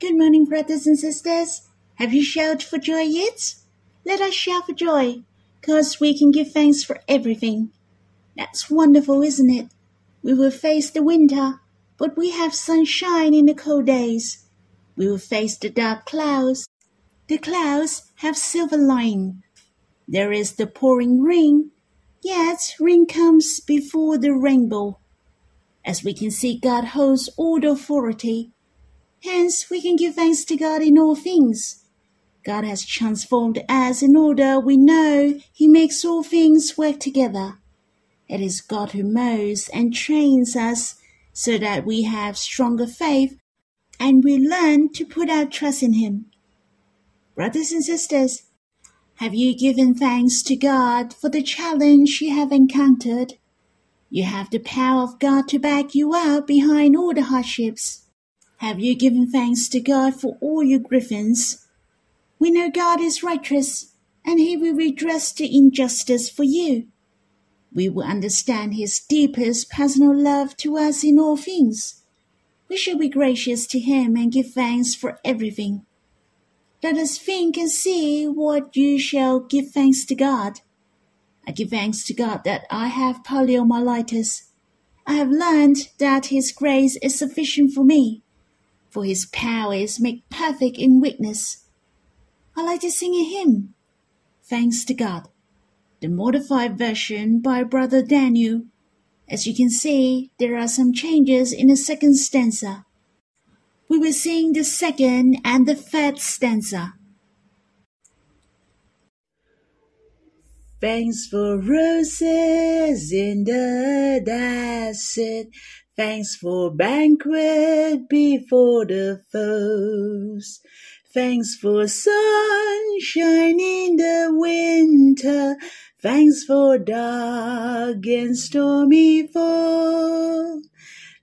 Good morning, brothers and sisters. Have you shouted for joy yet? Let us shout for joy, cause we can give thanks for everything. That's wonderful, isn't it? We will face the winter, but we have sunshine in the cold days. We will face the dark clouds. The clouds have silver lining. There is the pouring rain, yet rain comes before the rainbow. As we can see, God holds all the authority. Hence, we can give thanks to God in all things. God has transformed us in order we know He makes all things work together. It is God who mows and trains us so that we have stronger faith and we learn to put our trust in Him. Brothers and sisters, have you given thanks to God for the challenge you have encountered? You have the power of God to back you up behind all the hardships. Have you given thanks to God for all your grievance? We know God is righteous, and He will redress the injustice for you. We will understand His deepest personal love to us in all things. We shall be gracious to Him and give thanks for everything. Let us think and see what you shall give thanks to God. I give thanks to God that I have poliomyelitis. I have learned that His grace is sufficient for me for his power is made perfect in weakness. I like to sing a hymn, Thanks to God, the modified version by Brother Daniel. As you can see, there are some changes in the second stanza. We will sing the second and the third stanza. Thanks for roses in the desert Thanks for banquet before the foes. Thanks for sunshine in the winter. Thanks for dark and stormy fall.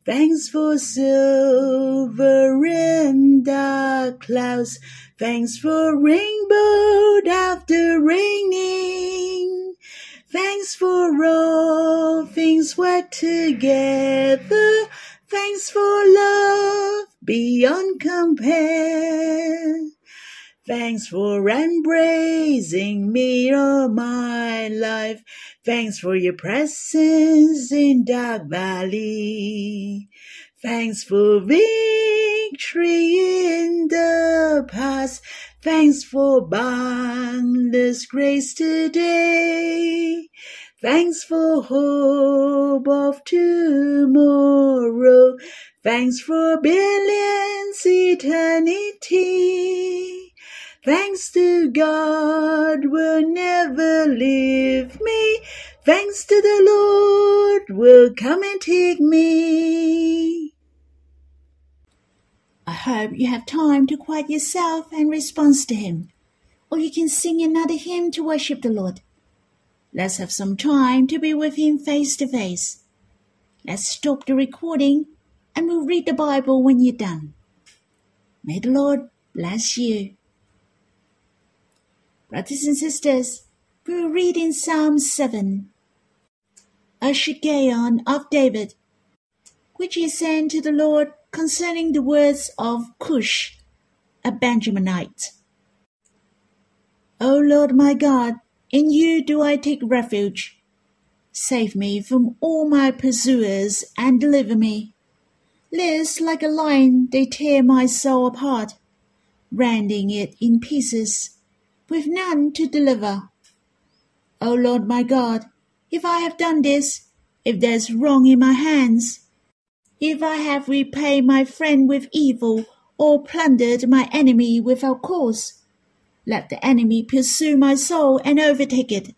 Thanks for silver and dark clouds. Thanks for rainbow after raining. Thanks for all things work together. Thanks for love beyond compare. Thanks for embracing me all my life. Thanks for your presence in Dark Valley. Thanks for victory in the past. Thanks for boundless grace today. Thanks for hope of tomorrow. Thanks for billions eternity. Thanks to God will never leave me. Thanks to the Lord will come and take me. Hope you have time to quiet yourself and respond to Him, or you can sing another hymn to worship the Lord. Let's have some time to be with Him face to face. Let's stop the recording and we'll read the Bible when you're done. May the Lord bless you. Brothers and sisters, we'll read in Psalm 7. A Shiggaion of David, which he sent to the Lord concerning the words of Cush, a Benjaminite. O Lord my God, in you do I take refuge. Save me from all my pursuers and deliver me. Lest like a lion they tear my soul apart, rending it in pieces, with none to deliver. O Lord my God, if I have done this, if there's wrong in my hands, if I have repaid my friend with evil, or plundered my enemy without cause, let the enemy pursue my soul and overtake it,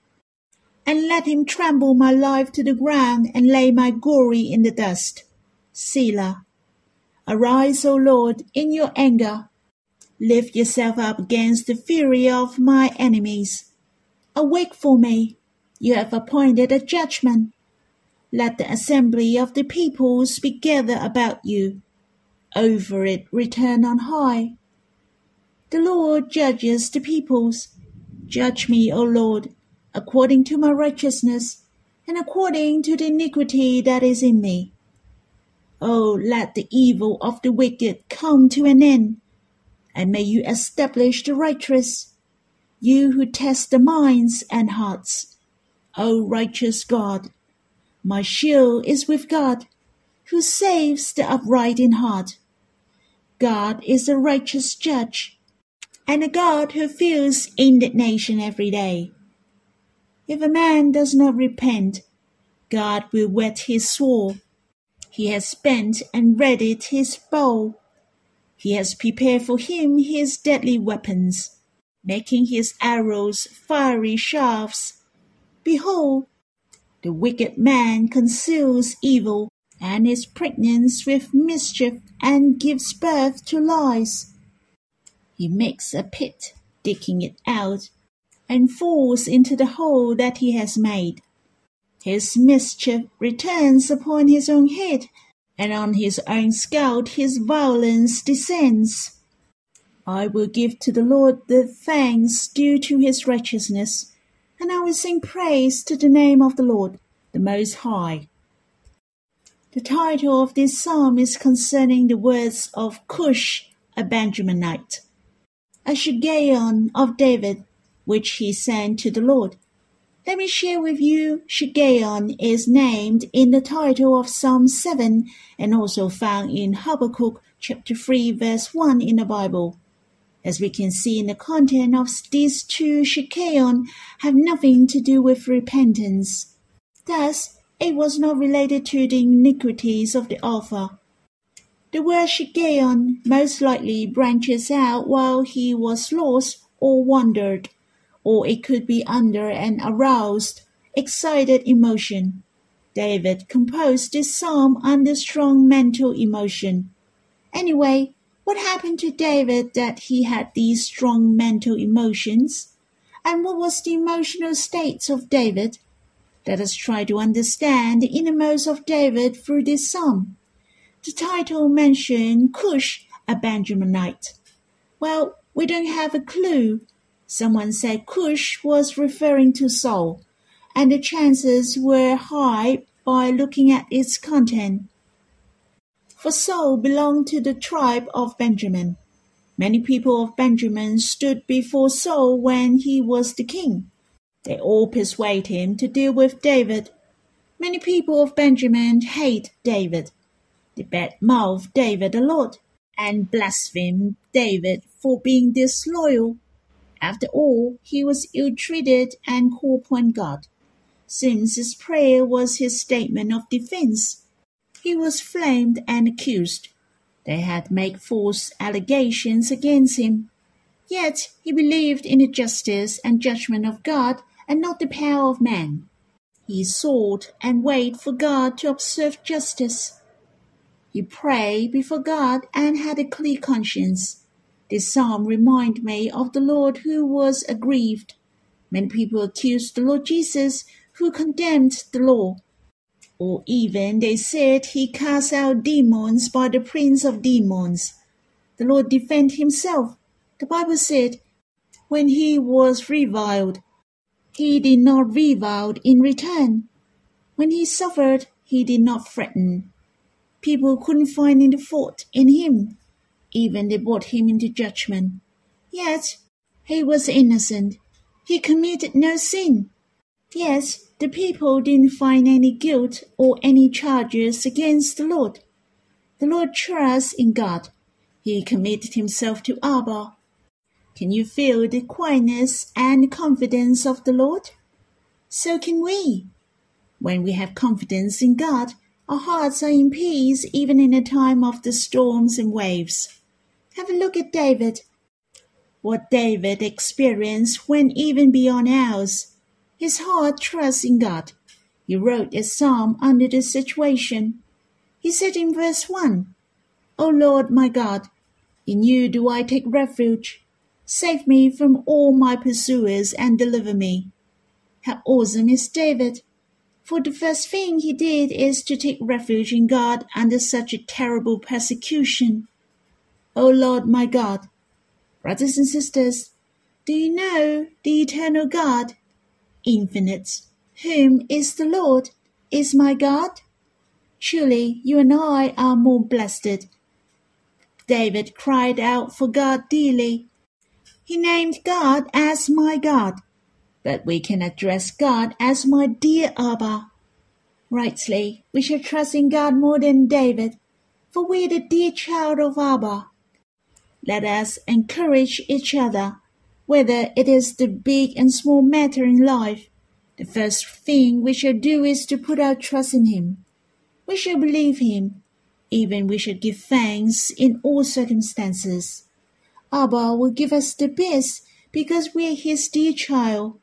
and let him trample my life to the ground and lay my glory in the dust. Selah. Arise, O Lord, in your anger. Lift yourself up against the fury of my enemies. Awake for me. You have appointed a judgment. Let the assembly of the peoples be gathered about you. Over it return on high. The Lord judges the peoples. Judge me, O Lord, according to my righteousness, and according to the iniquity that is in me. Oh, let the evil of the wicked come to an end, and may you establish the righteous, you who test the minds and hearts. O righteous God, my shield is with God, who saves the upright in heart. God is a righteous judge, and a God who feels indignation every day. If a man does not repent, God will whet his sword. He has spent and readied his bow. He has prepared for him his deadly weapons, making his arrows fiery shafts. Behold, the wicked man conceals evil and is pregnant with mischief and gives birth to lies. He makes a pit, digging it out, and falls into the hole that he has made. His mischief returns upon his own head, and on his own scalp his violence descends. I will give to the Lord the thanks due to his righteousness, and I will sing praise to the name of the Lord, the Most High. The title of this psalm is concerning the words of Cush, a Benjaminite, a Shiggaion of David, which he sent to the Lord. Let me share with you, Shiggaion is named in the title of Psalm 7 and also found in Habakkuk chapter 3 verse 1 in the Bible. As we can see in the content of these two Shiggaion have nothing to do with repentance. Thus, it was not related to the iniquities of the author. The word Shiggaion most likely branches out while he was lost or wandered or it could be under an aroused, excited emotion. David composed this psalm under strong mental emotion. Anyway, what happened to David that he had these strong mental emotions? And what was the emotional states of David? Let us try to understand the innermost of David through this psalm. The title mentioned Cush, a Benjaminite. Well, we don't have a clue Someone said Cush was referring to Saul, and the chances were high by looking at its content. For Saul belonged to the tribe of Benjamin. Many people of Benjamin stood before Saul when he was the king. They all persuade him to deal with David. Many people of Benjamin hate David. They bad-mouth David a lot and blaspheme David for being disloyal after all, he was ill-treated and called upon God. Since his prayer was his statement of defense, he was flamed and accused. They had made false allegations against him. Yet he believed in the justice and judgment of God and not the power of man. He sought and waited for God to observe justice. He prayed before God and had a clear conscience. This psalm reminds me of the Lord who was aggrieved. Many people accused the Lord Jesus, who condemned the law. Or even they said he cast out demons by the prince of demons. The Lord defended himself. The Bible said, when he was reviled, he did not revile in return. When he suffered, he did not threaten. People couldn't find any fault in him. Even they brought him into judgment. Yet he was innocent. He committed no sin. Yes, the people didn't find any guilt or any charges against the Lord. The Lord trusts in God. He committed himself to Abba. Can you feel the quietness and confidence of the Lord? So can we. When we have confidence in God, our hearts are in peace even in a time of the storms and waves. Have a look at David. What David experienced went even beyond ours. His heart trusts in God. He wrote a psalm under the situation. He said in verse 1, O Lord my God, in you do I take refuge. Save me from all my pursuers and deliver me. How awesome is David! For the first thing he did is to take refuge in God under such a terrible persecution. O Lord my God. Brothers and sisters, do you know the eternal God, infinite, whom is the Lord, is my God? Surely you and I are more blessed. David cried out for God dearly. He named God as my God, but we can address God as my dear Abba. Rightly, we should trust in God more than David, for we are the dear child of Abba. Let us encourage each other, whether it is the big and small matter in life. The first thing we shall do is to put our trust in Him. We shall believe Him. Even we should give thanks in all circumstances. Abba will give us the best because we are His dear child.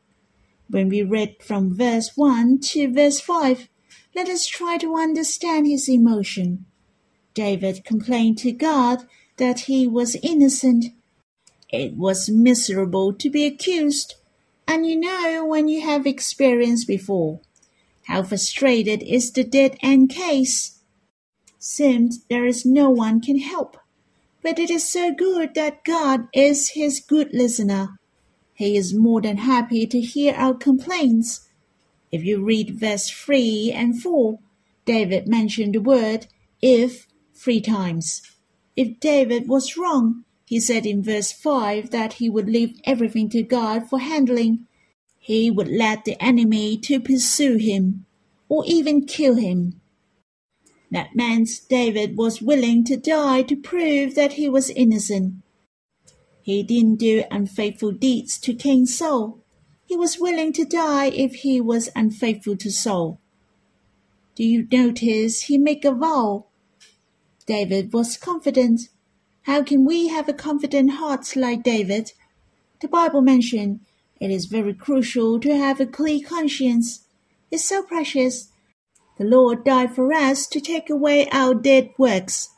When we read from verse 1 to verse 5, let us try to understand his emotion. David complained to God that he was innocent. It was miserable to be accused, and you know when you have experienced before. How frustrated is the dead end case. Seems there is no one can help. But it is so good that God is his good listener. He is more than happy to hear our complaints. If you read verse 3 and 4, David mentioned the word if three times. If David was wrong, he said in verse 5 that he would leave everything to God for handling. He would let the enemy to pursue him or even kill him. That meant David was willing to die to prove that he was innocent. He didn't do unfaithful deeds to King Saul. He was willing to die if he was unfaithful to Saul. Do you notice he make a vow? David was confident. How can we have a confident heart like David? The Bible mentioned it is very crucial to have a clear conscience. It's so precious the Lord died for us to take away our dead works,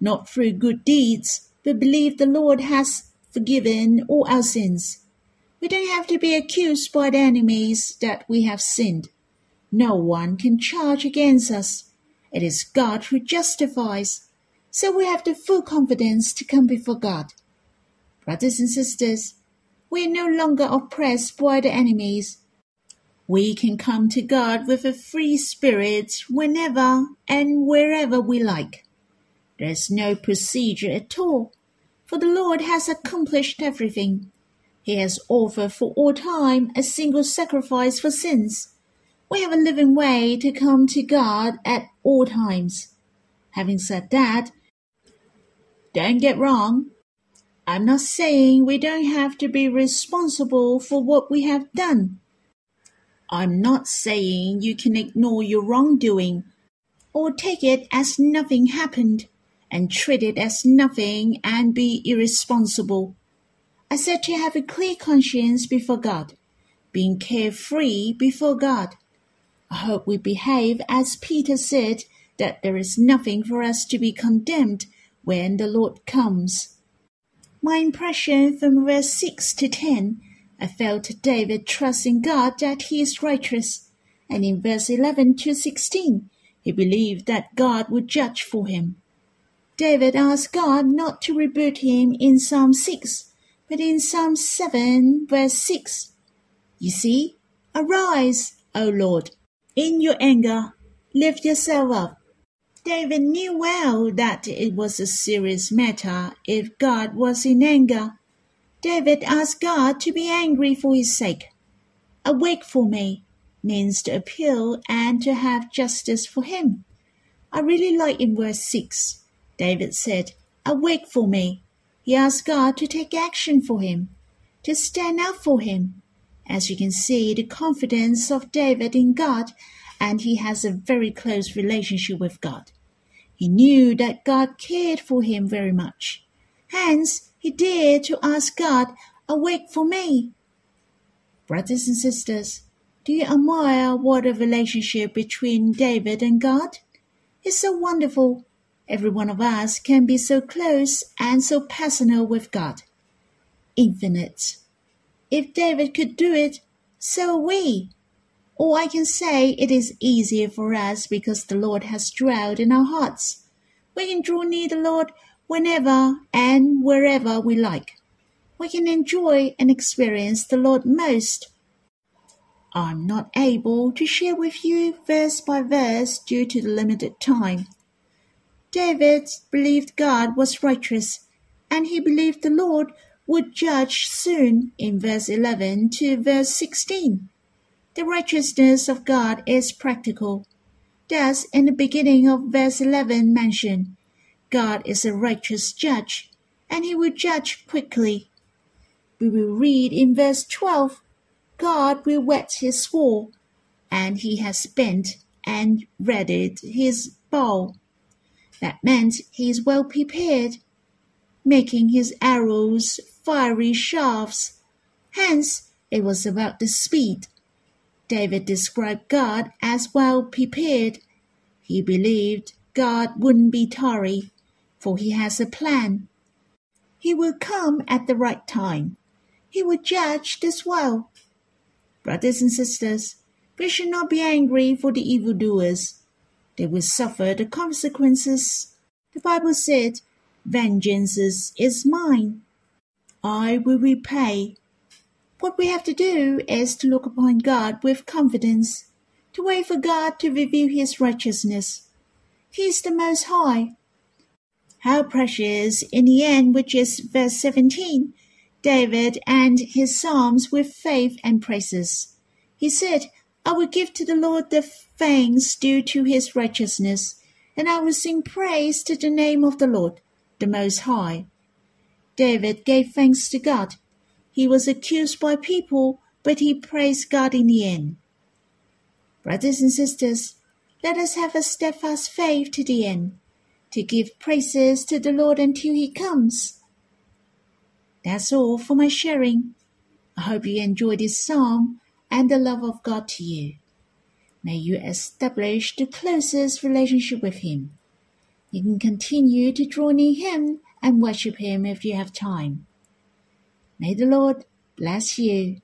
not through good deeds, but believe the Lord has forgiven all our sins. We don't have to be accused by the enemies that we have sinned. No one can charge against us. It is God who justifies. So we have the full confidence to come before God. Brothers and sisters, we are no longer oppressed by the enemies we can come to God with a free spirit whenever and wherever we like. There's no procedure at all, for the Lord has accomplished everything. He has offered for all time a single sacrifice for sins. We have a living way to come to God at all times. Having said that, don't get wrong. I'm not saying we don't have to be responsible for what we have done. I'm not saying you can ignore your wrongdoing or take it as nothing happened and treat it as nothing and be irresponsible. I said to have a clear conscience before God, being carefree before God. I hope we behave as Peter said that there is nothing for us to be condemned when the Lord comes. My impression from verse 6 to 10 I felt David trusting God that he is righteous, and in verse 11 to 16, he believed that God would judge for him. David asked God not to rebuke him in Psalm 6, but in Psalm 7, verse 6. You see, arise, O Lord, in your anger, lift yourself up. David knew well that it was a serious matter if God was in anger David asked God to be angry for his sake. Awake for me means to appeal and to have justice for him. I really like in verse 6. David said, Awake for me. He asked God to take action for him, to stand up for him. As you can see, the confidence of David in God, and he has a very close relationship with God. He knew that God cared for him very much. Hence, he dared to ask God, Awake for me. Brothers and sisters, do you admire what a relationship between David and God? It's so wonderful. Every one of us can be so close and so personal with God. Infinite. If David could do it, so are we. Or I can say it is easier for us because the Lord has dwelled in our hearts. We can draw near the Lord whenever and wherever we like. We can enjoy and experience the Lord most. I'm not able to share with you verse by verse due to the limited time. David believed God was righteous, and he believed the Lord would judge soon in verse 11 to verse 16. The righteousness of God is practical. Thus, in the beginning of verse 11 mentioned, God is a righteous judge, and he will judge quickly. We will read in verse 12, God will whet his sword, and he has bent and readied his bow. That meant he is well prepared, making his arrows fiery shafts. Hence, it was about the speed. David described God as well prepared. He believed God wouldn't be tarry, for he has a plan. He will come at the right time. He will judge this world. Brothers and sisters, we should not be angry for the evildoers. They will suffer the consequences. The Bible said, Vengeance is mine. I will repay. What we have to do is to look upon God with confidence, to wait for God to reveal his righteousness. He is the Most High. How precious in the end, which is verse 17, David and his psalms with faith and praises. He said, I will give to the Lord the thanks due to his righteousness, and I will sing praise to the name of the Lord, the Most High. David gave thanks to God. He was accused by people, but he praised God in the end. Brothers and sisters, let us have a steadfast faith to the end, to give praises to the Lord until he comes. That's all for my sharing. I hope you enjoyed this psalm and the love of God to you. May you establish the closest relationship with Him. You can continue to draw near Him and worship Him if you have time. May the Lord bless you.